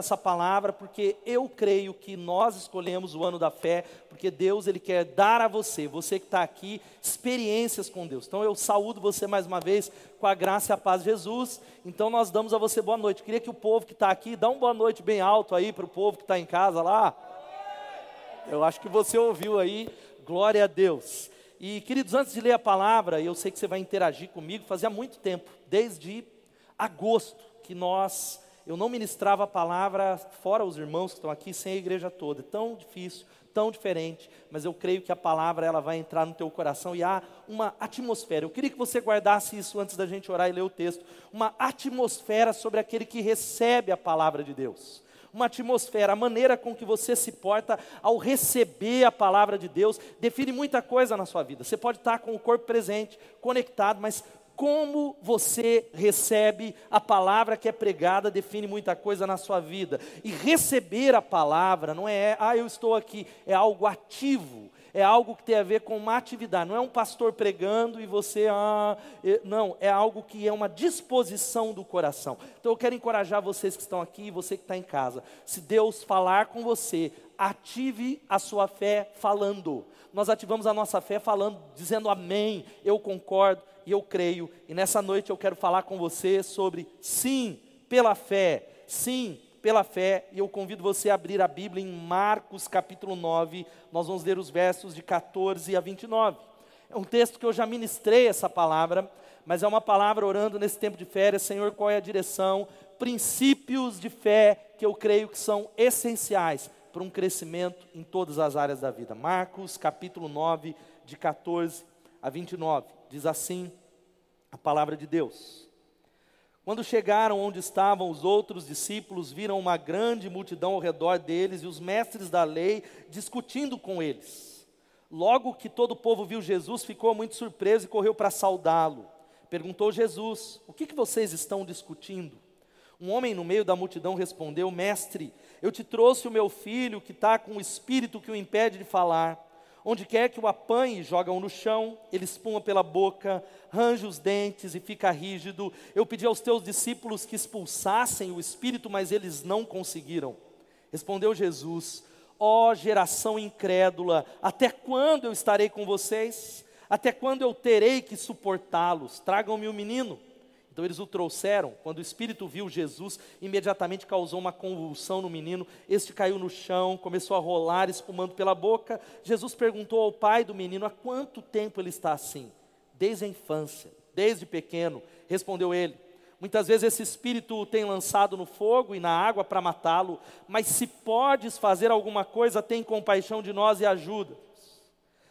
com essa palavra, porque eu creio que nós escolhemos o ano da fé, porque Deus ele quer dar a você, você que está aqui, experiências com Deus. Então eu saúdo você mais uma vez com a graça e a paz de Jesus. Então nós damos a você boa noite. Queria que o povo que está aqui, dá um boa noite bem alto aí para o povo que está em casa lá. Eu acho que você ouviu aí, glória a Deus. E queridos, antes de ler a palavra, eu sei que você vai interagir comigo, fazia muito tempo, desde agosto, que nós eu não ministrava a palavra fora os irmãos que estão aqui, sem a igreja toda. É tão difícil, tão diferente, mas eu creio que a palavra ela vai entrar no teu coração e há uma atmosfera. Eu queria que você guardasse isso antes da gente orar e ler o texto. Uma atmosfera sobre aquele que recebe a palavra de Deus uma atmosfera, a maneira com que você se porta ao receber a palavra de Deus, define muita coisa na sua vida. Você pode estar com o corpo presente, conectado, mas como você recebe a palavra que é pregada define muita coisa na sua vida. E receber a palavra não é, ah, eu estou aqui, é algo ativo, é algo que tem a ver com uma atividade. Não é um pastor pregando e você, ah, não, é algo que é uma disposição do coração. Então eu quero encorajar vocês que estão aqui e você que está em casa. Se Deus falar com você, ative a sua fé falando. Nós ativamos a nossa fé falando, dizendo amém, eu concordo e eu creio. E nessa noite eu quero falar com você sobre sim, pela fé, sim, pela fé, e eu convido você a abrir a Bíblia em Marcos capítulo 9, nós vamos ler os versos de 14 a 29. É um texto que eu já ministrei essa palavra, mas é uma palavra orando nesse tempo de férias, Senhor, qual é a direção? Princípios de fé que eu creio que são essenciais para um crescimento em todas as áreas da vida. Marcos capítulo 9, de 14 a 29, diz assim a palavra de Deus. Quando chegaram onde estavam os outros discípulos, viram uma grande multidão ao redor deles e os mestres da lei discutindo com eles. Logo que todo o povo viu Jesus, ficou muito surpreso e correu para saudá-lo. Perguntou Jesus: O que, que vocês estão discutindo? Um homem no meio da multidão respondeu: Mestre, eu te trouxe o meu filho que está com o espírito que o impede de falar. Onde quer que o apanhe, jogam no chão, ele espuma pela boca, range os dentes e fica rígido. Eu pedi aos teus discípulos que expulsassem o espírito, mas eles não conseguiram. Respondeu Jesus: Ó oh, geração incrédula, até quando eu estarei com vocês? Até quando eu terei que suportá-los? Tragam-me o menino. Então eles o trouxeram. Quando o espírito viu Jesus, imediatamente causou uma convulsão no menino. Este caiu no chão, começou a rolar, espumando pela boca. Jesus perguntou ao pai do menino: há quanto tempo ele está assim? Desde a infância, desde pequeno. Respondeu ele. Muitas vezes esse espírito tem lançado no fogo e na água para matá-lo, mas se podes fazer alguma coisa, tem compaixão de nós e ajuda.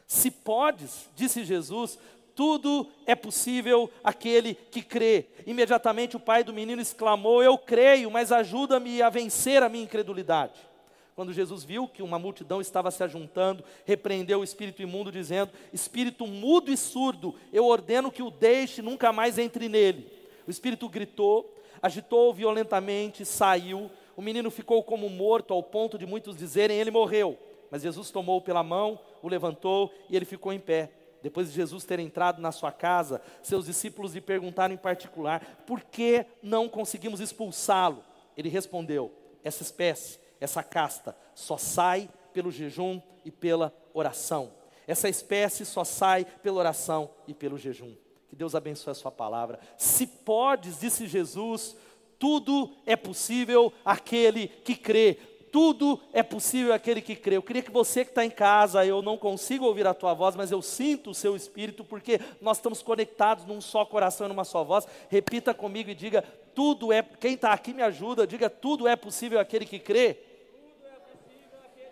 Se podes, disse Jesus, tudo é possível aquele que crê. Imediatamente o pai do menino exclamou: Eu creio, mas ajuda-me a vencer a minha incredulidade. Quando Jesus viu que uma multidão estava se ajuntando, repreendeu o espírito imundo, dizendo: Espírito mudo e surdo, eu ordeno que o deixe, nunca mais entre nele. O espírito gritou, agitou violentamente, saiu. O menino ficou como morto, ao ponto de muitos dizerem: Ele morreu. Mas Jesus tomou pela mão, o levantou e ele ficou em pé. Depois de Jesus ter entrado na sua casa, seus discípulos lhe perguntaram em particular: por que não conseguimos expulsá-lo? Ele respondeu: essa espécie, essa casta, só sai pelo jejum e pela oração. Essa espécie só sai pela oração e pelo jejum. Que Deus abençoe a sua palavra. Se podes, disse Jesus, tudo é possível aquele que crê tudo é possível aquele que crê. Eu queria que você que está em casa, eu não consigo ouvir a tua voz, mas eu sinto o seu espírito, porque nós estamos conectados num só coração e numa só voz. Repita comigo e diga: tudo é. Quem está aqui me ajuda, diga: tudo é possível aquele que crê.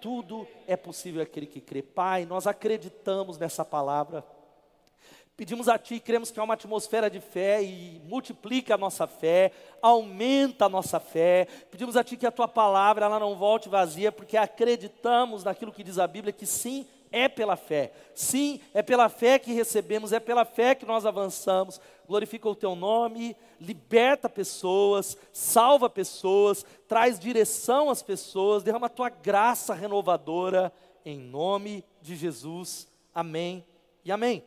Tudo é possível aquele que crê. Pai, nós acreditamos nessa palavra. Pedimos a Ti e cremos que é uma atmosfera de fé e multiplica a nossa fé, aumenta a nossa fé. Pedimos a Ti que a Tua palavra ela não volte vazia, porque acreditamos naquilo que diz a Bíblia, que sim, é pela fé. Sim, é pela fé que recebemos, é pela fé que nós avançamos. Glorifica o Teu nome, liberta pessoas, salva pessoas, traz direção às pessoas, derrama a Tua graça renovadora, em nome de Jesus. Amém e amém.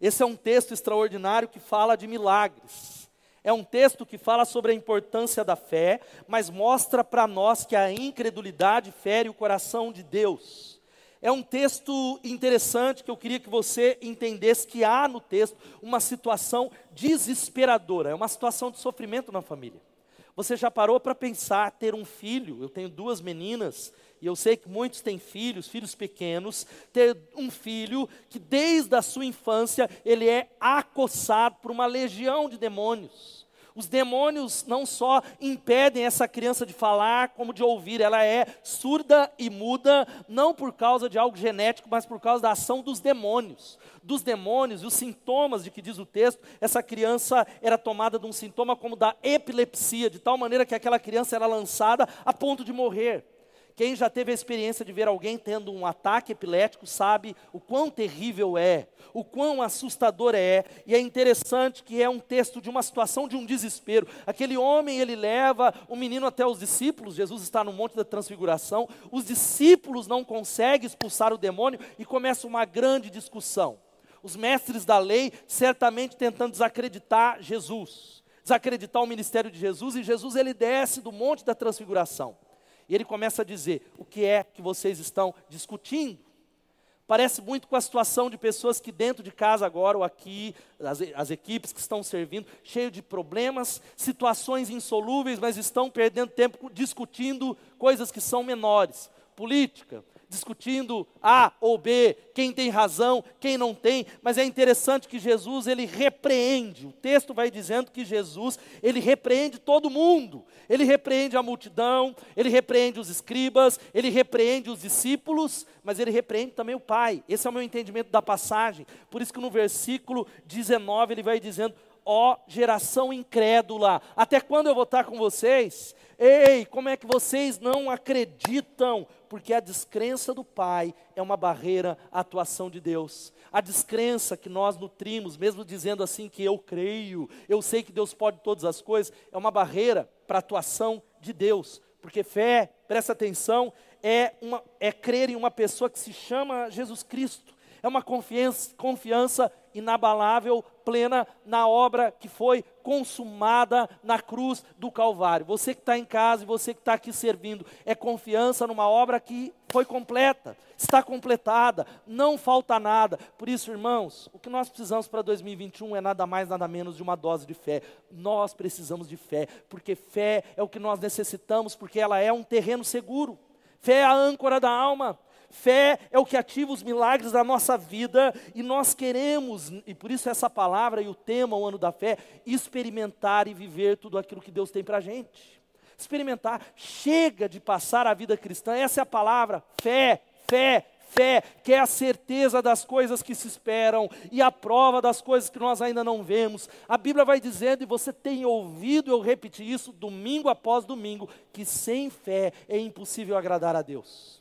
Esse é um texto extraordinário que fala de milagres. É um texto que fala sobre a importância da fé, mas mostra para nós que a incredulidade fere o coração de Deus. É um texto interessante que eu queria que você entendesse que há no texto uma situação desesperadora, é uma situação de sofrimento na família. Você já parou para pensar ter um filho? Eu tenho duas meninas e eu sei que muitos têm filhos, filhos pequenos, ter um filho que desde a sua infância ele é acossado por uma legião de demônios. Os demônios não só impedem essa criança de falar, como de ouvir, ela é surda e muda, não por causa de algo genético, mas por causa da ação dos demônios. Dos demônios, os sintomas de que diz o texto, essa criança era tomada de um sintoma como da epilepsia, de tal maneira que aquela criança era lançada a ponto de morrer. Quem já teve a experiência de ver alguém tendo um ataque epilético sabe o quão terrível é, o quão assustador é, e é interessante que é um texto de uma situação de um desespero. Aquele homem, ele leva o menino até os discípulos, Jesus está no Monte da Transfiguração, os discípulos não conseguem expulsar o demônio e começa uma grande discussão. Os mestres da lei certamente tentando desacreditar Jesus, desacreditar o ministério de Jesus, e Jesus ele desce do Monte da Transfiguração. E ele começa a dizer: o que é que vocês estão discutindo? Parece muito com a situação de pessoas que dentro de casa agora, ou aqui, as, as, equipes que estão servindo, cheio de problemas, situações insolúveis, mas estão perdendo tempo discutindo coisas que são menores. Política, discutindo A ou B, quem tem razão, quem não tem, mas é interessante que Jesus ele repreende. O texto vai dizendo que Jesus, ele repreende todo mundo. Ele repreende a multidão, ele repreende os escribas, ele repreende os discípulos, mas ele repreende também o Pai. Esse é o meu entendimento da passagem. Por isso que no versículo 19 ele vai dizendo: ó geração incrédula, até quando eu vou estar com vocês? Ei, como é que vocês não acreditam? Porque a descrença do Pai é uma barreira à atuação de Deus. A descrença que nós nutrimos, mesmo dizendo assim que eu creio, eu sei que Deus pode todas as coisas, é uma barreira para a atuação de Deus. Porque fé, presta atenção, é, uma, é crer em uma pessoa que se chama Jesus Cristo é uma confiança, confiança inabalável, plena na obra que foi consumada na cruz do Calvário. Você que está em casa e você que está aqui servindo, é confiança numa obra que foi completa, está completada, não falta nada. Por isso, irmãos, o que nós precisamos para 2021 é nada mais, nada menos de uma dose de fé. Nós precisamos de fé, porque fé é o que nós necessitamos, porque ela é um terreno seguro. Fé é a âncora da alma. Fé é o que ativa os milagres da nossa vida e nós queremos, e por isso essa palavra e o tema, o ano da fé, experimentar e viver tudo aquilo que Deus tem para a gente. Experimentar, chega de passar a vida cristã, essa é a palavra, fé, fé, fé, que é a certeza das coisas que se esperam e a prova das coisas que nós ainda não vemos. A Bíblia vai dizendo, e você tem ouvido eu repetir isso domingo após domingo, que sem fé é impossível agradar a Deus.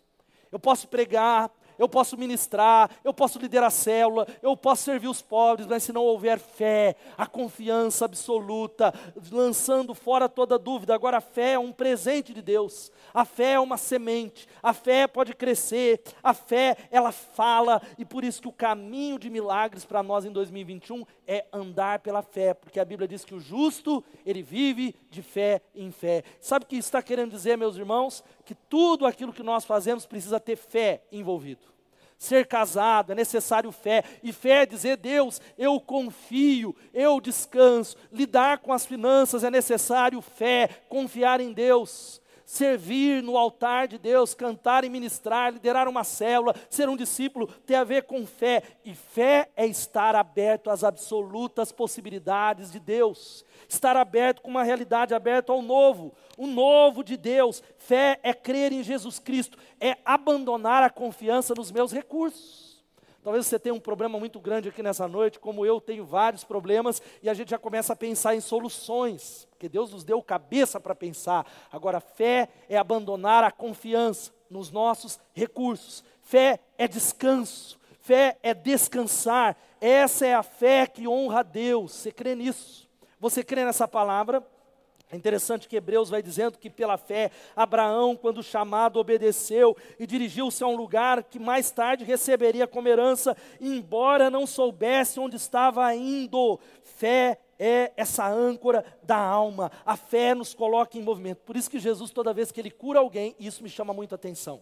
Eu posso pregar, eu posso ministrar, eu posso liderar a célula, eu posso servir os pobres, mas se não houver fé, a confiança absoluta, lançando fora toda dúvida. Agora, a fé é um presente de Deus, a fé é uma semente, a fé pode crescer, a fé, ela fala, e por isso que o caminho de milagres para nós em 2021 é andar pela fé, porque a Bíblia diz que o justo, ele vive de fé em fé. Sabe o que está querendo dizer, meus irmãos? Que tudo aquilo que nós fazemos precisa ter fé envolvido. Ser casado é necessário fé, e fé é dizer, Deus, eu confio, eu descanso. Lidar com as finanças é necessário fé, confiar em Deus servir no altar de Deus, cantar e ministrar, liderar uma célula, ser um discípulo, tem a ver com fé. E fé é estar aberto às absolutas possibilidades de Deus, estar aberto com uma realidade aberta ao novo, o novo de Deus. Fé é crer em Jesus Cristo, é abandonar a confiança nos meus recursos. Talvez você tenha um problema muito grande aqui nessa noite, como eu tenho vários problemas, e a gente já começa a pensar em soluções, porque Deus nos deu cabeça para pensar. Agora, fé é abandonar a confiança nos nossos recursos, fé é descanso, fé é descansar. Essa é a fé que honra a Deus. Você crê nisso? Você crê nessa palavra? É interessante que Hebreus vai dizendo que pela fé, Abraão, quando chamado, obedeceu e dirigiu-se a um lugar que mais tarde receberia como herança, embora não soubesse onde estava indo. Fé é essa âncora da alma. A fé nos coloca em movimento. Por isso que Jesus, toda vez que ele cura alguém, isso me chama muito a atenção.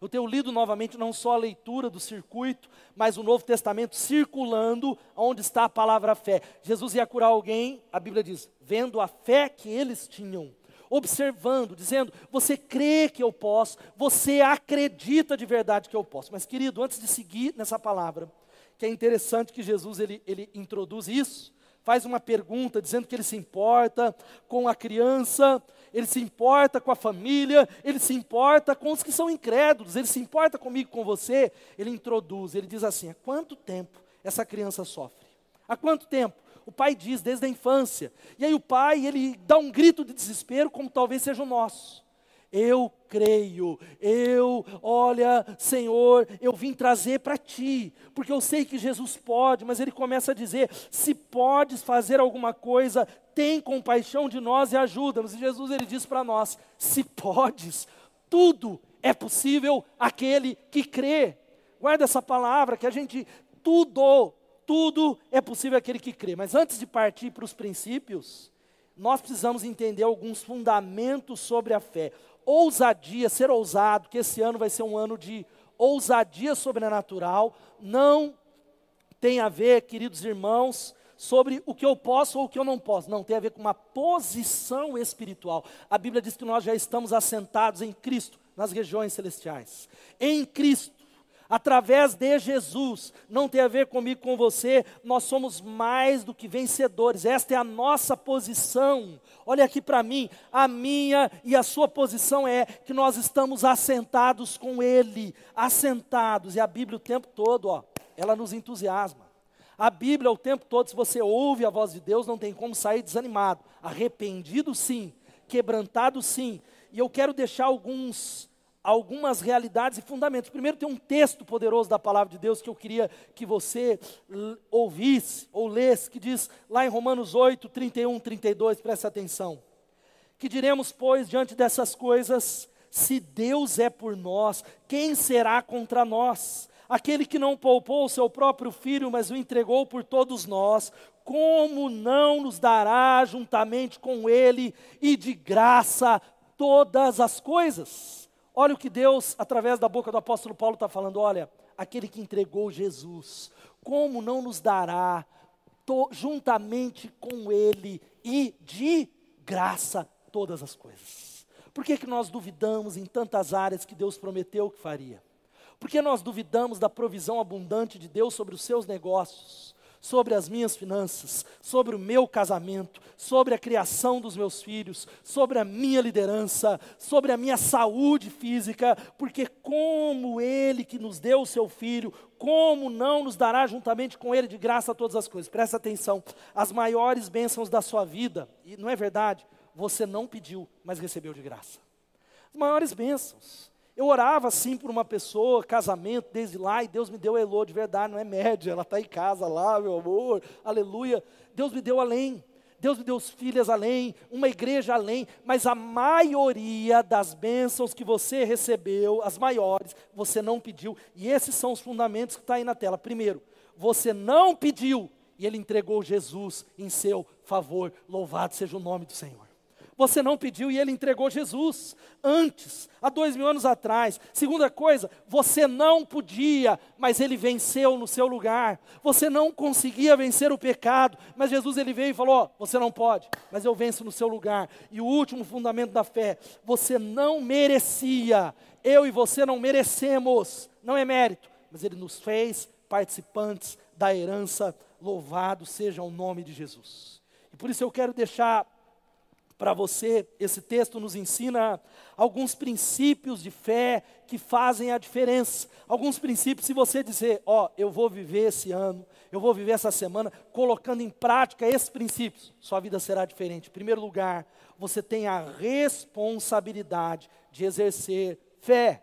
Eu tenho lido novamente não só a leitura do circuito, mas o Novo Testamento circulando onde está a palavra fé. Jesus ia curar alguém, a Bíblia diz, vendo a fé que eles tinham, observando, dizendo: Você crê que eu posso, você acredita de verdade que eu posso. Mas, querido, antes de seguir nessa palavra, que é interessante que Jesus ele, ele introduz isso, faz uma pergunta dizendo que ele se importa com a criança, ele se importa com a família, ele se importa com os que são incrédulos, ele se importa comigo, com você. Ele introduz, ele diz assim: há quanto tempo essa criança sofre? Há quanto tempo? O pai diz desde a infância. E aí o pai, ele dá um grito de desespero, como talvez seja o nosso. Eu creio, eu, olha, Senhor, eu vim trazer para ti, porque eu sei que Jesus pode, mas ele começa a dizer: se podes fazer alguma coisa, tem compaixão de nós e ajuda-nos. E Jesus ele diz para nós: se podes, tudo é possível aquele que crê. Guarda essa palavra que a gente tudo, tudo é possível aquele que crê. Mas antes de partir para os princípios, nós precisamos entender alguns fundamentos sobre a fé ousadia, ser ousado, que esse ano vai ser um ano de ousadia sobrenatural, não tem a ver, queridos irmãos, sobre o que eu posso ou o que eu não posso. Não, tem a ver com uma posição espiritual. A Bíblia diz que nós já estamos assentados em Cristo, nas regiões celestiais. Em Cristo através de Jesus, não tem a ver comigo, com você, nós somos mais do que vencedores, esta é a nossa posição. Olha aqui para mim, a minha e a sua posição é que nós estamos assentados com Ele, assentados, e a Bíblia o tempo todo, ó, ela nos entusiasma. A Bíblia o tempo todo, se você ouve a voz de Deus, não tem como sair desanimado, arrependido sim, quebrantado sim. E eu quero deixar alguns algumas realidades e fundamentos. Primeiro, tem um texto poderoso da palavra de Deus que eu queria que você ouvisse ou lesse, que diz lá em Romanos 8, 31, 32, preste atenção. Que diremos, pois, diante dessas coisas, se Deus é por nós, quem será contra nós? Aquele que não poupou o seu próprio filho, mas o entregou por todos nós, como não nos dará juntamente com ele e de graça todas as coisas? Olha o que Deus, através da boca do apóstolo Paulo, está falando: olha, aquele que entregou Jesus, como não nos dará to, juntamente com Ele e de graça todas as coisas? Por que, que nós duvidamos em tantas áreas que Deus prometeu que faria? Por que nós duvidamos da provisão abundante de Deus sobre os seus negócios? Sobre as minhas finanças, sobre o meu casamento, sobre a criação dos meus filhos, sobre a minha liderança, sobre a minha saúde física, porque como Ele que nos deu o seu filho, como não nos dará juntamente com Ele de graça todas as coisas? Presta atenção, as maiores bênçãos da sua vida, e não é verdade, você não pediu, mas recebeu de graça. As maiores bênçãos. Eu orava assim por uma pessoa, casamento, desde lá, e Deus me deu a Elô de verdade, não é média, ela está em casa lá, meu amor, aleluia. Deus me deu além, Deus me deu os filhos além, uma igreja além, mas a maioria das bênçãos que você recebeu, as maiores, você não pediu, e esses são os fundamentos que está aí na tela. Primeiro, você não pediu, e Ele entregou Jesus em seu favor, louvado seja o nome do Senhor. Você não pediu e ele entregou Jesus antes, há dois mil anos atrás. Segunda coisa, você não podia, mas ele venceu no seu lugar. Você não conseguia vencer o pecado, mas Jesus ele veio e falou: você não pode, mas eu venço no seu lugar. E o último fundamento da fé, você não merecia, eu e você não merecemos, não é mérito, mas ele nos fez participantes da herança. Louvado seja o nome de Jesus. E por isso eu quero deixar para você, esse texto nos ensina alguns princípios de fé que fazem a diferença. Alguns princípios, se você dizer, ó, oh, eu vou viver esse ano, eu vou viver essa semana, colocando em prática esses princípios, sua vida será diferente. Em primeiro lugar, você tem a responsabilidade de exercer fé.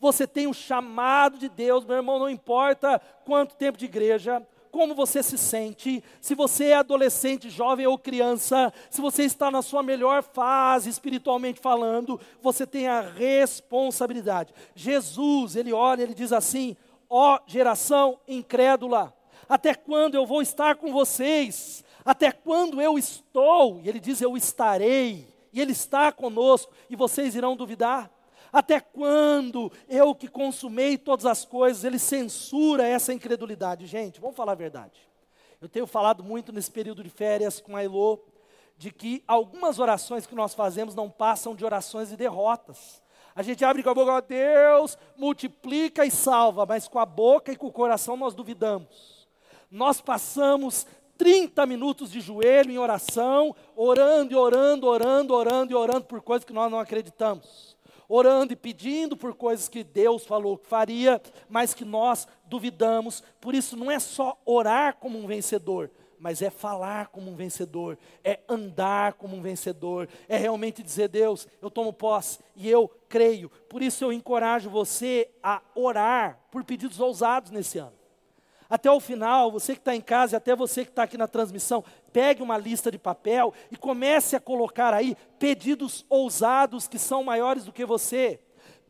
Você tem o chamado de Deus, meu irmão, não importa quanto tempo de igreja, como você se sente, se você é adolescente, jovem ou criança, se você está na sua melhor fase espiritualmente falando, você tem a responsabilidade. Jesus, ele olha, ele diz assim: ó geração incrédula, até quando eu vou estar com vocês? Até quando eu estou? E ele diz: Eu estarei. E ele está conosco. E vocês irão duvidar? Até quando eu que consumei todas as coisas, ele censura essa incredulidade? Gente, vamos falar a verdade. Eu tenho falado muito nesse período de férias com a Elô, de que algumas orações que nós fazemos não passam de orações de derrotas. A gente abre com a boca, Deus multiplica e salva, mas com a boca e com o coração nós duvidamos. Nós passamos 30 minutos de joelho em oração, orando e orando, orando, orando e orando por coisas que nós não acreditamos orando e pedindo por coisas que Deus falou que faria, mas que nós duvidamos. Por isso, não é só orar como um vencedor, mas é falar como um vencedor, é andar como um vencedor, é realmente dizer: Deus, eu tomo posse e eu creio. Por isso, eu encorajo você a orar por pedidos ousados nesse ano. Até o final, você que está em casa até você que está aqui na transmissão, pegue uma lista de papel e comece a colocar aí pedidos ousados que são maiores do que você.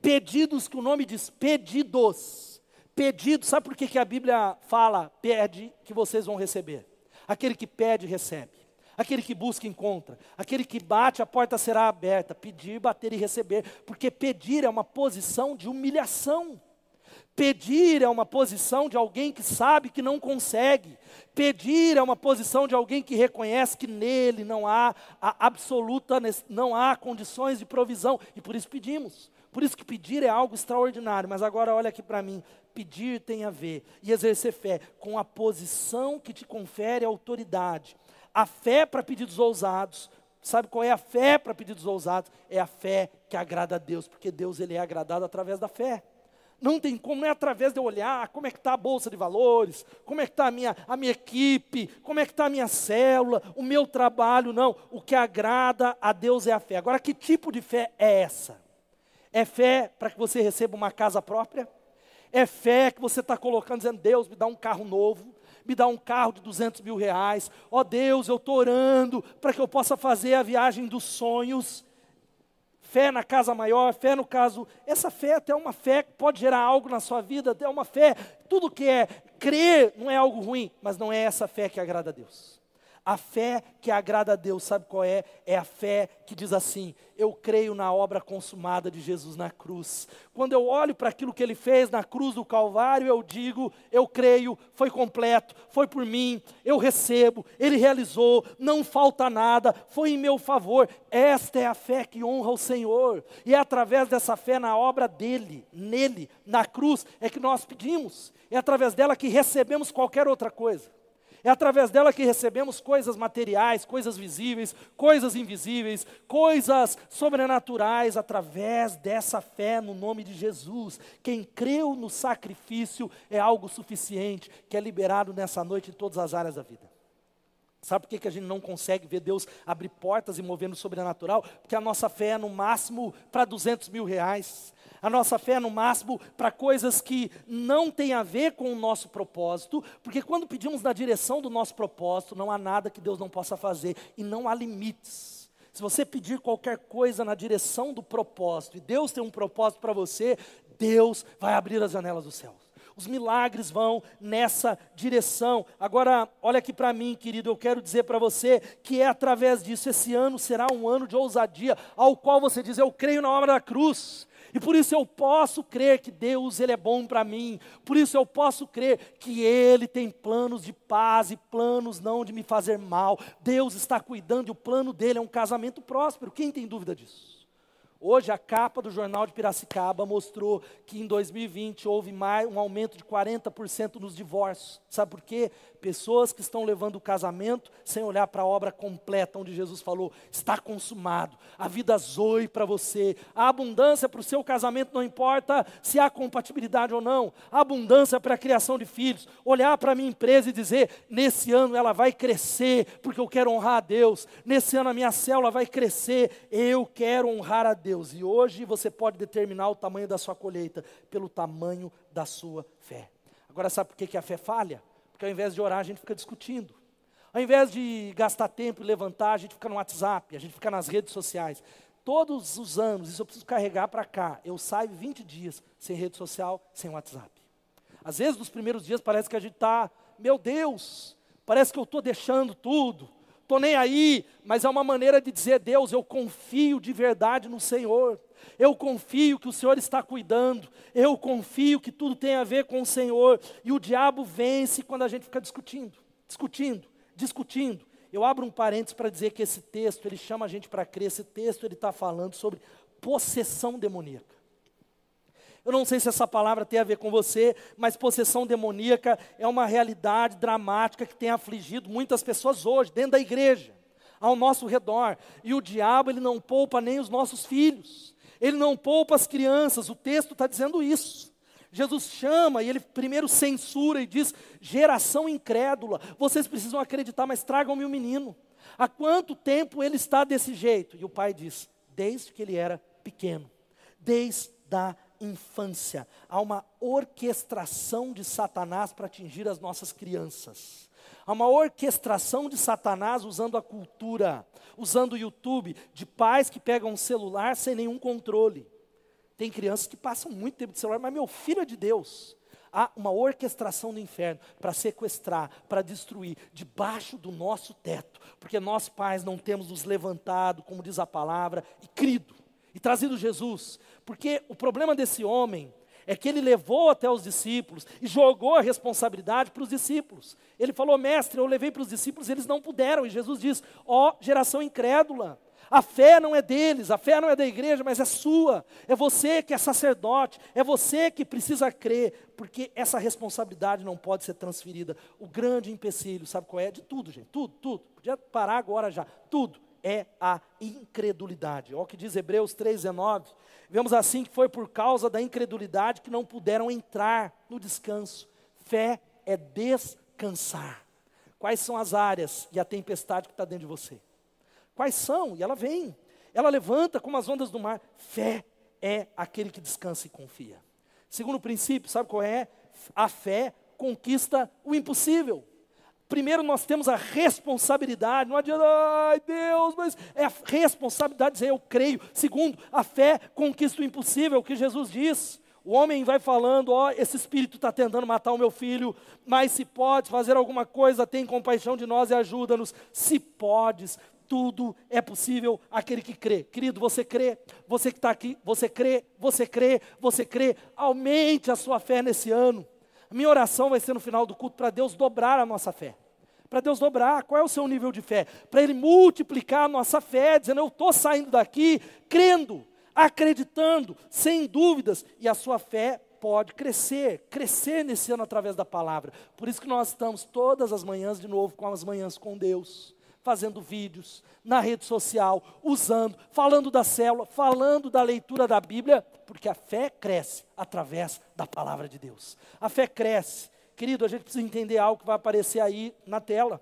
Pedidos que o nome diz pedidos. Pedidos, sabe por que, que a Bíblia fala, pede que vocês vão receber? Aquele que pede, recebe. Aquele que busca, encontra. Aquele que bate, a porta será aberta. Pedir, bater e receber. Porque pedir é uma posição de humilhação. Pedir é uma posição de alguém que sabe que não consegue. Pedir é uma posição de alguém que reconhece que nele não há absoluta, não há condições de provisão e por isso pedimos. Por isso que pedir é algo extraordinário. Mas agora olha aqui para mim, pedir tem a ver e exercer fé com a posição que te confere autoridade. A fé para pedidos ousados. Sabe qual é a fé para pedidos ousados? É a fé que agrada a Deus, porque Deus ele é agradado através da fé. Não tem como, não é através de eu olhar como é que está a Bolsa de Valores, como é que está a minha, a minha equipe, como é que está a minha célula, o meu trabalho, não. O que agrada a Deus é a fé. Agora, que tipo de fé é essa? É fé para que você receba uma casa própria? É fé que você está colocando, dizendo, Deus, me dá um carro novo, me dá um carro de 200 mil reais. Ó oh, Deus, eu estou orando para que eu possa fazer a viagem dos sonhos fé na casa maior, fé no caso. Essa fé é até é uma fé que pode gerar algo na sua vida, até uma fé. Tudo que é crer não é algo ruim, mas não é essa fé que agrada a Deus. A fé que agrada a Deus, sabe qual é? É a fé que diz assim: eu creio na obra consumada de Jesus na cruz. Quando eu olho para aquilo que ele fez na cruz do Calvário, eu digo: eu creio, foi completo, foi por mim, eu recebo, ele realizou, não falta nada, foi em meu favor. Esta é a fé que honra o Senhor, e é através dessa fé na obra dele, nele, na cruz, é que nós pedimos, é através dela que recebemos qualquer outra coisa. É através dela que recebemos coisas materiais, coisas visíveis, coisas invisíveis, coisas sobrenaturais, através dessa fé no nome de Jesus. Quem creu no sacrifício é algo suficiente, que é liberado nessa noite em todas as áreas da vida. Sabe por que, que a gente não consegue ver Deus abrir portas e mover no sobrenatural? Porque a nossa fé é no máximo para 200 mil reais. A nossa fé é no máximo para coisas que não têm a ver com o nosso propósito, porque quando pedimos na direção do nosso propósito, não há nada que Deus não possa fazer e não há limites. Se você pedir qualquer coisa na direção do propósito, e Deus tem um propósito para você, Deus vai abrir as janelas do céu. Os milagres vão nessa direção. Agora, olha aqui para mim, querido, eu quero dizer para você que é através disso, esse ano será um ano de ousadia, ao qual você diz: Eu creio na obra da cruz, e por isso eu posso crer que Deus ele é bom para mim. Por isso eu posso crer que ele tem planos de paz e planos não de me fazer mal. Deus está cuidando e o plano dele é um casamento próspero. Quem tem dúvida disso? Hoje a capa do jornal de Piracicaba mostrou que em 2020 houve mais, um aumento de 40% nos divórcios. Sabe por quê? Pessoas que estão levando o casamento sem olhar para a obra completa, onde Jesus falou: está consumado, a vida zoe para você, a abundância para o seu casamento não importa se há compatibilidade ou não, a abundância para a criação de filhos, olhar para a minha empresa e dizer: nesse ano ela vai crescer, porque eu quero honrar a Deus, nesse ano a minha célula vai crescer, eu quero honrar a Deus. E hoje você pode determinar o tamanho da sua colheita pelo tamanho da sua fé. Agora, sabe por que, que a fé falha? Ao invés de orar, a gente fica discutindo. Ao invés de gastar tempo e levantar, a gente fica no WhatsApp, a gente fica nas redes sociais. Todos os anos, isso eu preciso carregar para cá. Eu saio 20 dias sem rede social, sem WhatsApp. Às vezes, nos primeiros dias, parece que a gente está, meu Deus, parece que eu estou deixando tudo, estou nem aí, mas é uma maneira de dizer: Deus, eu confio de verdade no Senhor, eu confio que o Senhor está cuidando, eu confio que tudo tem a ver com o Senhor, e o diabo vence quando a gente fica discutindo, discutindo, discutindo. Eu abro um parênteses para dizer que esse texto, ele chama a gente para crer, esse texto ele está falando sobre possessão demoníaca. Eu não sei se essa palavra tem a ver com você, mas possessão demoníaca é uma realidade dramática que tem afligido muitas pessoas hoje, dentro da igreja, ao nosso redor. E o diabo, ele não poupa nem os nossos filhos, ele não poupa as crianças, o texto está dizendo isso. Jesus chama e ele primeiro censura e diz: geração incrédula, vocês precisam acreditar, mas tragam-me o um menino. Há quanto tempo ele está desse jeito? E o pai diz: desde que ele era pequeno, desde a infância. Há uma orquestração de Satanás para atingir as nossas crianças. Há uma orquestração de Satanás usando a cultura, usando o YouTube, de pais que pegam um celular sem nenhum controle. Tem crianças que passam muito tempo de celular, mas meu filho é de Deus. Há uma orquestração do inferno para sequestrar, para destruir, debaixo do nosso teto, porque nós pais não temos nos levantado, como diz a palavra, e crido, e trazido Jesus, porque o problema desse homem é que ele levou até os discípulos e jogou a responsabilidade para os discípulos. Ele falou, mestre, eu levei para os discípulos, eles não puderam. E Jesus diz: ó, oh, geração incrédula. A fé não é deles, a fé não é da igreja, mas é sua. É você que é sacerdote, é você que precisa crer, porque essa responsabilidade não pode ser transferida. O grande empecilho, sabe qual é? De tudo, gente, tudo, tudo. Podia parar agora já. Tudo é a incredulidade. Olha o que diz Hebreus 3,19. Vemos assim que foi por causa da incredulidade que não puderam entrar no descanso. Fé é descansar. Quais são as áreas e a tempestade que está dentro de você? Quais são? E ela vem. Ela levanta como as ondas do mar. Fé é aquele que descansa e confia. Segundo princípio, sabe qual é? A fé conquista o impossível. Primeiro, nós temos a responsabilidade, não adianta, ai Deus, mas é a responsabilidade de dizer eu creio. Segundo, a fé conquista o impossível, o que Jesus diz. O homem vai falando: Ó, oh, esse espírito está tentando matar o meu filho, mas se podes fazer alguma coisa, tem compaixão de nós e ajuda-nos. Se podes, tudo é possível aquele que crê. Querido, você crê, você que está aqui, você crê, você crê, você crê. Aumente a sua fé nesse ano. Minha oração vai ser no final do culto para Deus dobrar a nossa fé. Para Deus dobrar, qual é o seu nível de fé? Para Ele multiplicar a nossa fé, dizendo: Eu estou saindo daqui crendo, acreditando, sem dúvidas, e a sua fé pode crescer, crescer nesse ano através da palavra. Por isso que nós estamos todas as manhãs de novo com as manhãs com Deus, fazendo vídeos na rede social, usando, falando da célula, falando da leitura da Bíblia, porque a fé cresce através da palavra de Deus. A fé cresce. Querido, a gente precisa entender algo que vai aparecer aí na tela.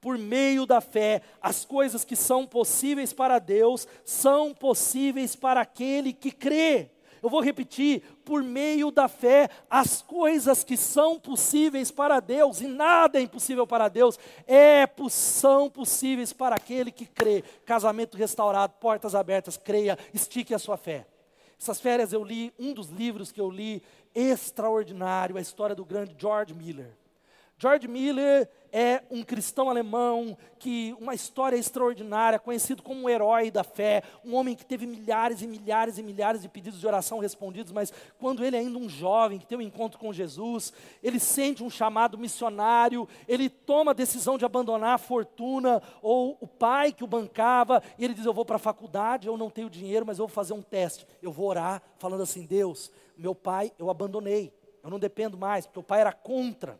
Por meio da fé, as coisas que são possíveis para Deus são possíveis para aquele que crê. Eu vou repetir: por meio da fé, as coisas que são possíveis para Deus, e nada é impossível para Deus, é, são possíveis para aquele que crê. Casamento restaurado, portas abertas, creia, estique a sua fé. Essas férias eu li um dos livros que eu li, extraordinário, a história do grande George Miller. George Miller é um cristão alemão que uma história extraordinária, conhecido como um herói da fé, um homem que teve milhares e milhares e milhares de pedidos de oração respondidos, mas quando ele é ainda um jovem que tem um encontro com Jesus, ele sente um chamado missionário, ele toma a decisão de abandonar a fortuna ou o pai que o bancava, e ele diz: "Eu vou para a faculdade, eu não tenho dinheiro, mas eu vou fazer um teste. Eu vou orar falando assim: Deus, meu pai eu abandonei. Eu não dependo mais, porque o pai era contra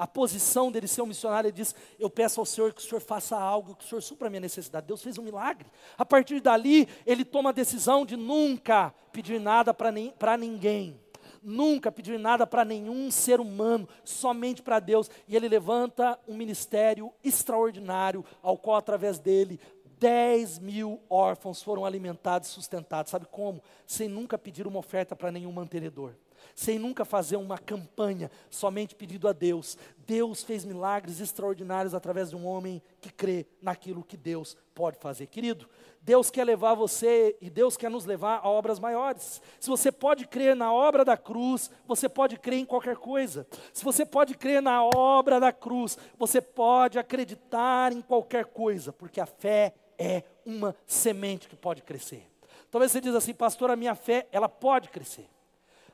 a posição dele ser um missionário, ele diz: Eu peço ao Senhor que o Senhor faça algo, que o Senhor supra a minha necessidade. Deus fez um milagre. A partir dali, ele toma a decisão de nunca pedir nada para ninguém. Nunca pedir nada para nenhum ser humano, somente para Deus. E ele levanta um ministério extraordinário, ao qual, através dele, 10 mil órfãos foram alimentados e sustentados. Sabe como? Sem nunca pedir uma oferta para nenhum mantenedor sem nunca fazer uma campanha, somente pedido a Deus. Deus fez milagres extraordinários através de um homem que crê naquilo que Deus pode fazer. Querido, Deus quer levar você e Deus quer nos levar a obras maiores. Se você pode crer na obra da cruz, você pode crer em qualquer coisa. Se você pode crer na obra da cruz, você pode acreditar em qualquer coisa, porque a fé é uma semente que pode crescer. Talvez você diz assim, pastor, a minha fé, ela pode crescer.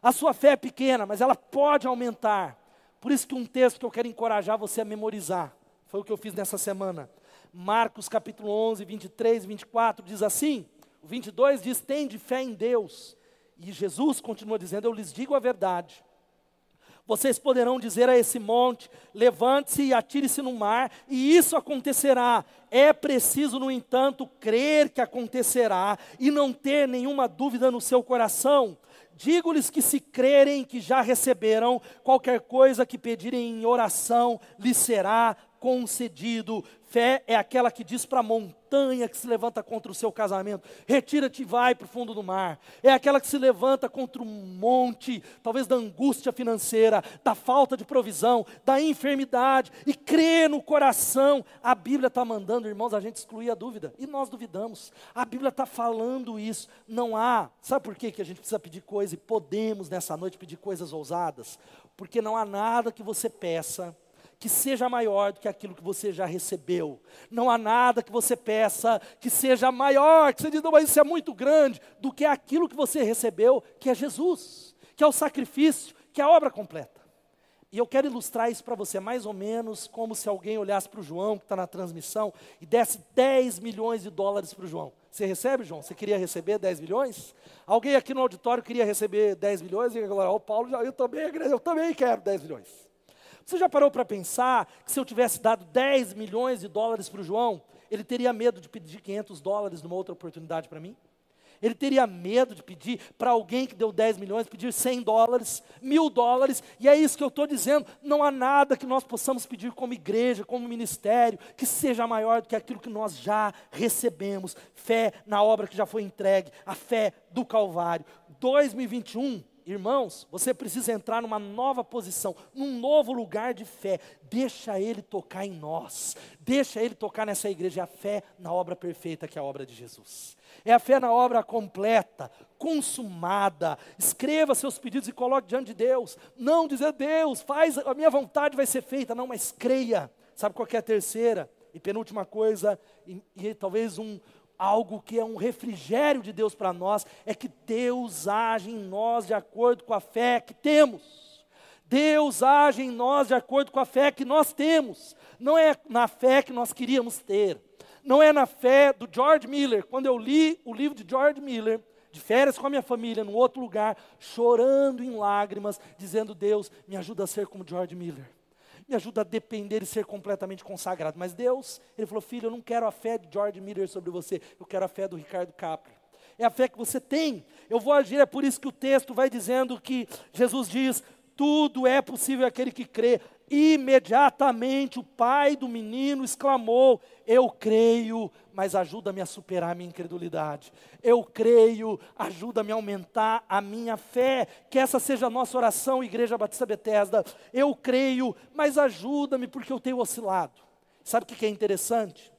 A sua fé é pequena, mas ela pode aumentar. Por isso que um texto que eu quero encorajar você a memorizar, foi o que eu fiz nessa semana. Marcos capítulo 11, 23 e 24 diz assim, o 22 diz, tende fé em Deus. E Jesus continua dizendo, eu lhes digo a verdade. Vocês poderão dizer a esse monte: levante-se e atire-se no mar, e isso acontecerá. É preciso, no entanto, crer que acontecerá e não ter nenhuma dúvida no seu coração. Digo-lhes que se crerem que já receberam, qualquer coisa que pedirem em oração lhes será concedido. Fé é aquela que diz para a montanha que se levanta contra o seu casamento: retira-te e vai para o fundo do mar. É aquela que se levanta contra um monte, talvez da angústia financeira, da falta de provisão, da enfermidade, e crê no coração. A Bíblia está mandando, irmãos, a gente excluir a dúvida, e nós duvidamos. A Bíblia está falando isso. Não há, sabe por quê que a gente precisa pedir coisa e podemos nessa noite pedir coisas ousadas? Porque não há nada que você peça que seja maior do que aquilo que você já recebeu. Não há nada que você peça que seja maior, que você diz, não, mas isso é muito grande, do que aquilo que você recebeu, que é Jesus, que é o sacrifício, que é a obra completa. E eu quero ilustrar isso para você, mais ou menos como se alguém olhasse para o João, que está na transmissão, e desse 10 milhões de dólares para o João. Você recebe, João? Você queria receber 10 milhões? Alguém aqui no auditório queria receber 10 milhões? E agora, o Paulo, eu também, eu também quero 10 milhões. Você já parou para pensar que se eu tivesse dado 10 milhões de dólares para o João, ele teria medo de pedir 500 dólares numa outra oportunidade para mim? Ele teria medo de pedir para alguém que deu 10 milhões, pedir 100 dólares, mil dólares, e é isso que eu estou dizendo. Não há nada que nós possamos pedir como igreja, como ministério, que seja maior do que aquilo que nós já recebemos. Fé na obra que já foi entregue, a fé do Calvário. 2021 Irmãos, você precisa entrar numa nova posição, num novo lugar de fé. Deixa Ele tocar em nós, deixa Ele tocar nessa igreja. É a fé na obra perfeita que é a obra de Jesus. É a fé na obra completa, consumada. Escreva seus pedidos e coloque diante de Deus. Não dizer, Deus, faz, a minha vontade vai ser feita. Não, mas creia. Sabe qual é a terceira? E penúltima coisa, e, e talvez um, algo que é um refrigério de Deus para nós, é que Deus age em nós de acordo com a fé que temos. Deus age em nós de acordo com a fé que nós temos. Não é na fé que nós queríamos ter. Não é na fé do George Miller. Quando eu li o livro de George Miller, de férias com a minha família, num outro lugar, chorando em lágrimas, dizendo: Deus, me ajuda a ser como George Miller me ajuda a depender e ser completamente consagrado. Mas Deus, Ele falou, filho, eu não quero a fé de George Miller sobre você, eu quero a fé do Ricardo Capri. É a fé que você tem. Eu vou agir, é por isso que o texto vai dizendo que Jesus diz: tudo é possível aquele que crê. Imediatamente o pai do menino exclamou: Eu creio, mas ajuda-me a superar a minha incredulidade. Eu creio, ajuda-me a aumentar a minha fé. Que essa seja a nossa oração, Igreja Batista Betesda. Eu creio, mas ajuda-me porque eu tenho oscilado. Sabe o que é interessante?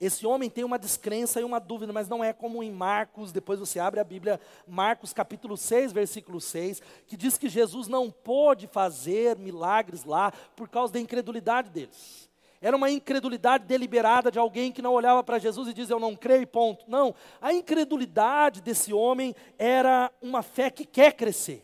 Esse homem tem uma descrença e uma dúvida, mas não é como em Marcos, depois você abre a Bíblia, Marcos capítulo 6, versículo 6, que diz que Jesus não pôde fazer milagres lá por causa da incredulidade deles. Era uma incredulidade deliberada de alguém que não olhava para Jesus e dizia, eu não creio, ponto. Não, a incredulidade desse homem era uma fé que quer crescer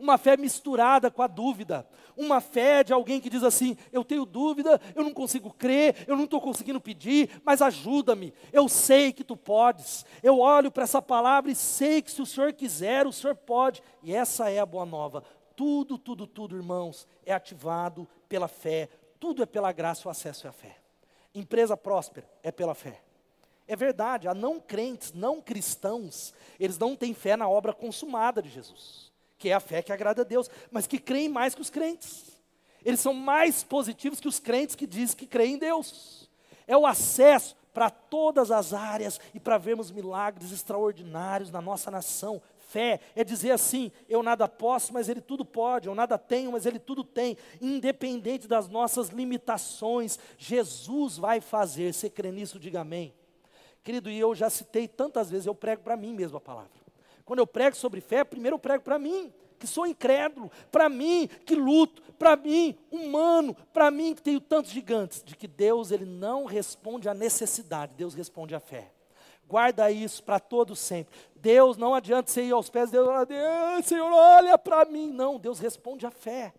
uma fé misturada com a dúvida, uma fé de alguém que diz assim: eu tenho dúvida, eu não consigo crer, eu não estou conseguindo pedir, mas ajuda-me, eu sei que tu podes, eu olho para essa palavra e sei que se o Senhor quiser, o Senhor pode, e essa é a boa nova. Tudo, tudo, tudo, irmãos, é ativado pela fé, tudo é pela graça, o acesso é a fé. Empresa próspera é pela fé. É verdade, há não crentes, não cristãos, eles não têm fé na obra consumada de Jesus que é a fé que agrada a Deus, mas que creem mais que os crentes. Eles são mais positivos que os crentes que dizem que creem em Deus. É o acesso para todas as áreas e para vermos milagres extraordinários na nossa nação. Fé é dizer assim: eu nada posso, mas Ele tudo pode, eu nada tenho, mas Ele tudo tem, independente das nossas limitações, Jesus vai fazer. Você crê nisso? Diga amém. Querido, e eu já citei tantas vezes, eu prego para mim mesmo a palavra. Quando eu prego sobre fé, primeiro eu prego para mim, que sou incrédulo, para mim que luto, para mim humano, para mim que tenho tantos gigantes, de que Deus ele não responde à necessidade, Deus responde à fé. Guarda isso para todos sempre. Deus não adianta você ir aos pés de Deus, Deus Senhor, olha para mim. Não, Deus responde à fé.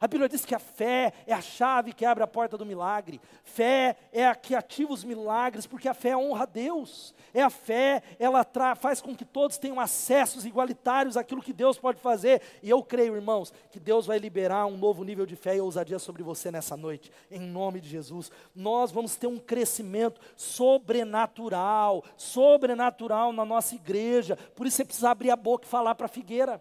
A Bíblia diz que a fé é a chave que abre a porta do milagre. Fé é a que ativa os milagres, porque a fé honra a Deus. É a fé, ela faz com que todos tenham acessos igualitários àquilo que Deus pode fazer. E eu creio, irmãos, que Deus vai liberar um novo nível de fé e ousadia sobre você nessa noite, em nome de Jesus. Nós vamos ter um crescimento sobrenatural, sobrenatural na nossa igreja. Por isso você precisa abrir a boca e falar para a figueira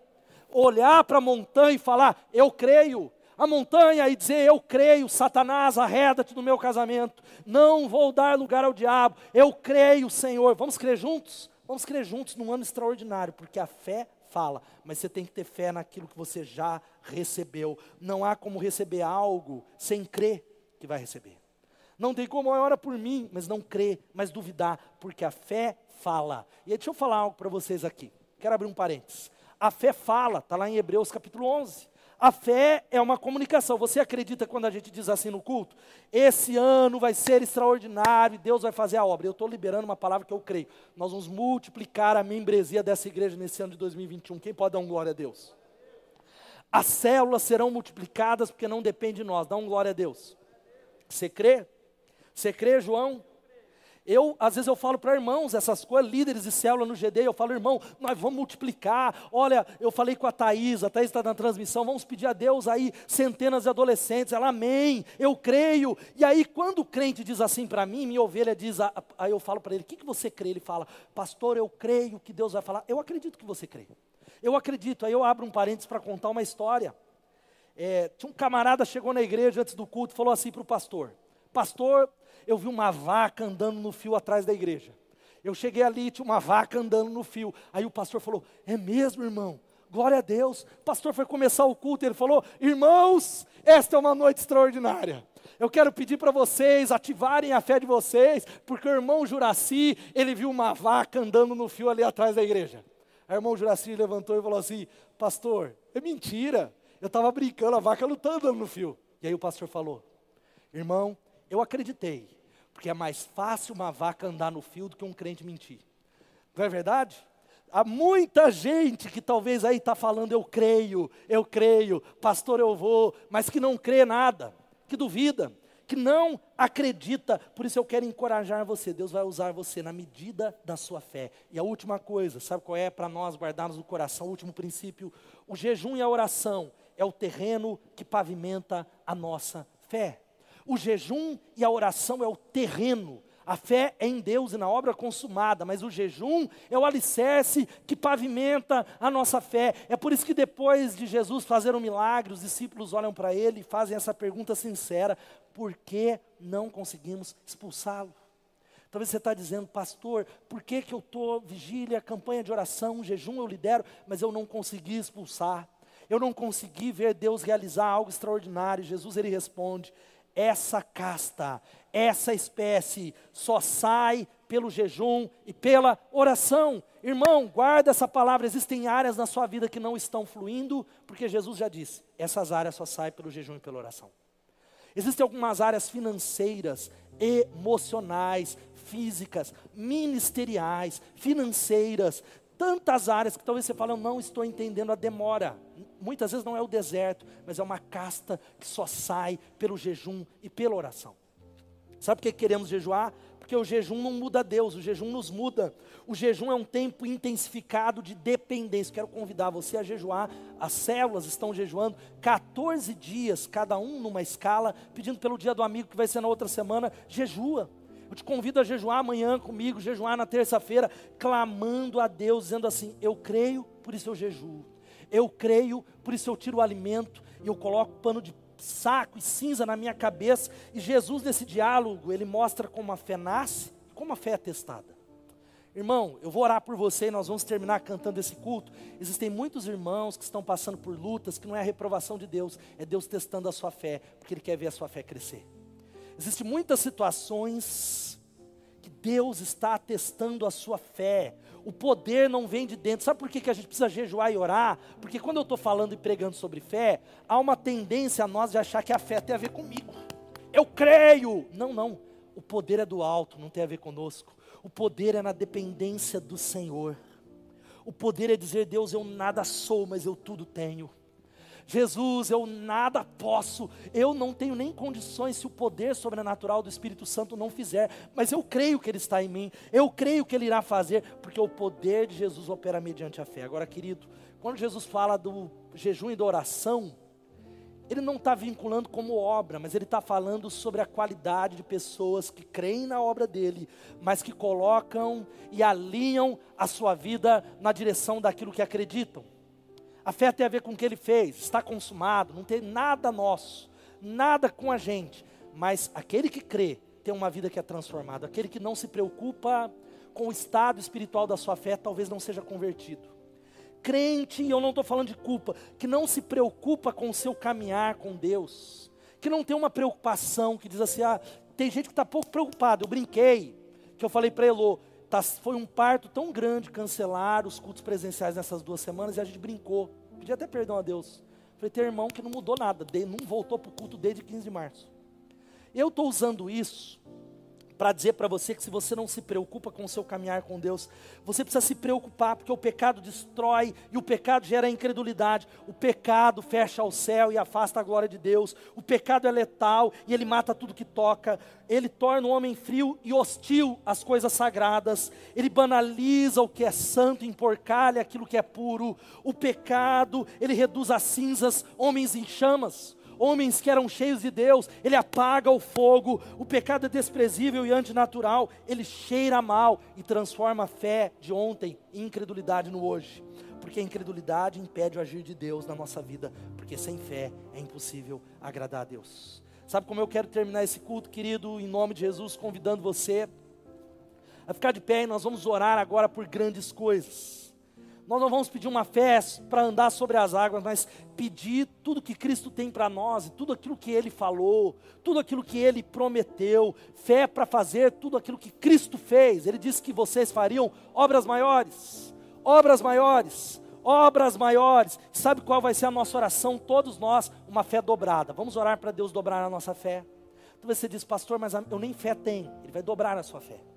olhar para a montanha e falar: Eu creio, a montanha e dizer: Eu creio, Satanás, arreda-te do meu casamento, não vou dar lugar ao diabo, eu creio, Senhor. Vamos crer juntos? Vamos crer juntos num ano extraordinário, porque a fé fala, mas você tem que ter fé naquilo que você já recebeu. Não há como receber algo sem crer que vai receber. Não tem como ora por mim, mas não crer, mas duvidar, porque a fé fala. E aí, deixa eu falar algo para vocês aqui. Quero abrir um parênteses. A fé fala, está lá em Hebreus capítulo 11. A fé é uma comunicação. Você acredita quando a gente diz assim no culto? Esse ano vai ser extraordinário e Deus vai fazer a obra. Eu estou liberando uma palavra que eu creio. Nós vamos multiplicar a membresia dessa igreja nesse ano de 2021. Quem pode dar um glória a Deus? As células serão multiplicadas porque não depende de nós. Dá um glória a Deus. Você crê? Você crê, João? Eu, às vezes eu falo para irmãos essas coisas, líderes de célula no GD, eu falo, irmão, nós vamos multiplicar. Olha, eu falei com a Thaís, a Thaís está na transmissão, vamos pedir a Deus aí centenas de adolescentes. Ela, amém, eu creio. E aí, quando o crente diz assim para mim, minha ovelha diz, aí eu falo para ele, o que, que você crê? Ele fala, pastor, eu creio que Deus vai falar. Eu acredito que você crê. Eu acredito. Aí eu abro um parênteses para contar uma história. É, tinha um camarada chegou na igreja antes do culto e falou assim para o pastor: Pastor, eu vi uma vaca andando no fio atrás da igreja. Eu cheguei ali, tinha uma vaca andando no fio. Aí o pastor falou: É mesmo, irmão? Glória a Deus. O pastor foi começar o culto, ele falou: Irmãos, esta é uma noite extraordinária. Eu quero pedir para vocês ativarem a fé de vocês, porque o irmão Juraci, ele viu uma vaca andando no fio ali atrás da igreja. Aí o irmão Juraci levantou e falou assim: Pastor, é mentira. Eu estava brincando, a vaca andando no fio. E aí o pastor falou: Irmão, eu acreditei, porque é mais fácil uma vaca andar no fio do que um crente mentir. Não é verdade? Há muita gente que talvez aí está falando, eu creio, eu creio, pastor, eu vou, mas que não crê nada, que duvida, que não acredita. Por isso eu quero encorajar você. Deus vai usar você na medida da sua fé. E a última coisa, sabe qual é para nós guardarmos no coração? O último princípio: o jejum e a oração é o terreno que pavimenta a nossa fé. O jejum e a oração é o terreno. A fé é em Deus e na obra consumada, mas o jejum é o alicerce que pavimenta a nossa fé. É por isso que depois de Jesus fazer um milagre, os discípulos olham para ele e fazem essa pergunta sincera: por que não conseguimos expulsá-lo? Talvez você está dizendo, pastor, por que, que eu estou vigília, campanha de oração, jejum eu lidero, mas eu não consegui expulsar? Eu não consegui ver Deus realizar algo extraordinário. Jesus ele responde: essa casta, essa espécie só sai pelo jejum e pela oração. Irmão, guarda essa palavra. Existem áreas na sua vida que não estão fluindo, porque Jesus já disse: essas áreas só saem pelo jejum e pela oração. Existem algumas áreas financeiras, emocionais, físicas, ministeriais, financeiras, tantas áreas que talvez você fale, não estou entendendo a demora. Muitas vezes não é o deserto, mas é uma casta que só sai pelo jejum e pela oração. Sabe por que queremos jejuar? Porque o jejum não muda Deus, o jejum nos muda. O jejum é um tempo intensificado de dependência. Quero convidar você a jejuar. As células estão jejuando 14 dias, cada um numa escala, pedindo pelo dia do amigo que vai ser na outra semana. Jejua. Eu te convido a jejuar amanhã comigo, jejuar na terça-feira, clamando a Deus, dizendo assim: Eu creio, por isso eu jejuo. Eu creio, por isso eu tiro o alimento e eu coloco pano de saco e cinza na minha cabeça. E Jesus, nesse diálogo, ele mostra como a fé nasce, como a fé é testada. Irmão, eu vou orar por você e nós vamos terminar cantando esse culto. Existem muitos irmãos que estão passando por lutas que não é a reprovação de Deus, é Deus testando a sua fé, porque Ele quer ver a sua fé crescer. Existem muitas situações Deus está atestando a sua fé. O poder não vem de dentro. Sabe por que, que a gente precisa jejuar e orar? Porque quando eu estou falando e pregando sobre fé, há uma tendência a nós de achar que a fé tem a ver comigo. Eu creio. Não, não. O poder é do alto, não tem a ver conosco. O poder é na dependência do Senhor. O poder é dizer, Deus, eu nada sou, mas eu tudo tenho. Jesus, eu nada posso, eu não tenho nem condições se o poder sobrenatural do Espírito Santo não fizer, mas eu creio que Ele está em mim, eu creio que Ele irá fazer, porque o poder de Jesus opera mediante a fé. Agora, querido, quando Jesus fala do jejum e da oração, ele não está vinculando como obra, mas ele está falando sobre a qualidade de pessoas que creem na obra dele, mas que colocam e alinham a sua vida na direção daquilo que acreditam. A fé tem a ver com o que ele fez, está consumado, não tem nada nosso, nada com a gente. Mas aquele que crê tem uma vida que é transformada. Aquele que não se preocupa com o estado espiritual da sua fé, talvez não seja convertido. Crente, e eu não estou falando de culpa, que não se preocupa com o seu caminhar com Deus, que não tem uma preocupação, que diz assim: ah, tem gente que está pouco preocupado. Eu brinquei, que eu falei para Elô, Tá, foi um parto tão grande cancelar os cultos presenciais nessas duas semanas e a gente brincou. Pedi até perdão a Deus. Falei, tem irmão que não mudou nada, não voltou para o culto desde 15 de março. Eu estou usando isso para dizer para você que se você não se preocupa com o seu caminhar com Deus, você precisa se preocupar, porque o pecado destrói e o pecado gera incredulidade. O pecado fecha o céu e afasta a glória de Deus. O pecado é letal e ele mata tudo que toca. Ele torna o homem frio e hostil às coisas sagradas. Ele banaliza o que é santo, emporcalha aquilo que é puro. O pecado, ele reduz a cinzas homens em chamas homens que eram cheios de Deus, ele apaga o fogo, o pecado é desprezível e antinatural, ele cheira mal e transforma a fé de ontem em incredulidade no hoje. Porque a incredulidade impede o agir de Deus na nossa vida, porque sem fé é impossível agradar a Deus. Sabe como eu quero terminar esse culto, querido, em nome de Jesus, convidando você a ficar de pé e nós vamos orar agora por grandes coisas. Nós não vamos pedir uma fé para andar sobre as águas, mas pedir tudo que Cristo tem para nós, tudo aquilo que Ele falou, tudo aquilo que Ele prometeu, fé para fazer tudo aquilo que Cristo fez. Ele disse que vocês fariam obras maiores, obras maiores, obras maiores. Sabe qual vai ser a nossa oração? Todos nós, uma fé dobrada. Vamos orar para Deus dobrar a nossa fé. Então você diz, pastor, mas eu nem fé tenho. Ele vai dobrar a sua fé.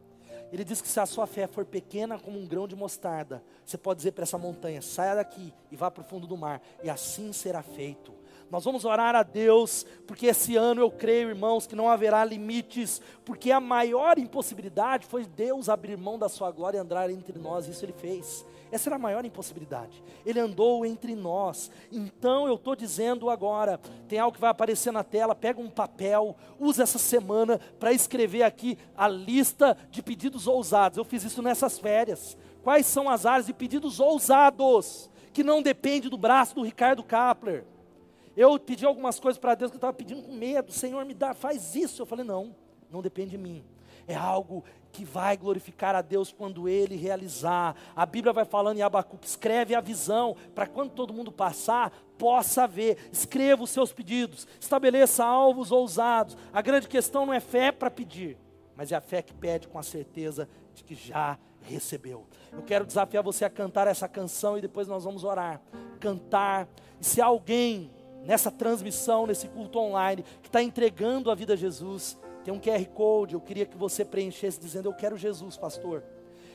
Ele diz que se a sua fé for pequena como um grão de mostarda, você pode dizer para essa montanha: saia daqui e vá para o fundo do mar, e assim será feito. Nós vamos orar a Deus, porque esse ano eu creio, irmãos, que não haverá limites, porque a maior impossibilidade foi Deus abrir mão da sua glória e andar entre nós, isso ele fez. Essa era a maior impossibilidade. Ele andou entre nós. Então eu estou dizendo agora: tem algo que vai aparecer na tela. Pega um papel, usa essa semana para escrever aqui a lista de pedidos ousados. Eu fiz isso nessas férias. Quais são as áreas de pedidos ousados que não depende do braço do Ricardo Kapler? Eu pedi algumas coisas para Deus que eu estava pedindo com medo. Senhor, me dá, faz isso. Eu falei: não, não depende de mim é algo que vai glorificar a Deus quando ele realizar. A Bíblia vai falando em Abacuque, escreve a visão, para quando todo mundo passar, possa ver. Escreva os seus pedidos, estabeleça alvos ousados. A grande questão não é fé para pedir, mas é a fé que pede com a certeza de que já recebeu. Eu quero desafiar você a cantar essa canção e depois nós vamos orar. Cantar. E se alguém nessa transmissão, nesse culto online, que está entregando a vida a Jesus, tem um QR Code, eu queria que você preenchesse dizendo: Eu quero Jesus, pastor.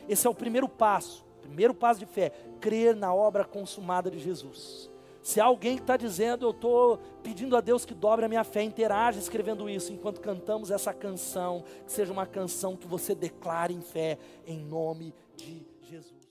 Esse é o primeiro passo, primeiro passo de fé, crer na obra consumada de Jesus. Se alguém está dizendo, eu estou pedindo a Deus que dobre a minha fé, interage escrevendo isso enquanto cantamos essa canção, que seja uma canção que você declare em fé, em nome de Jesus.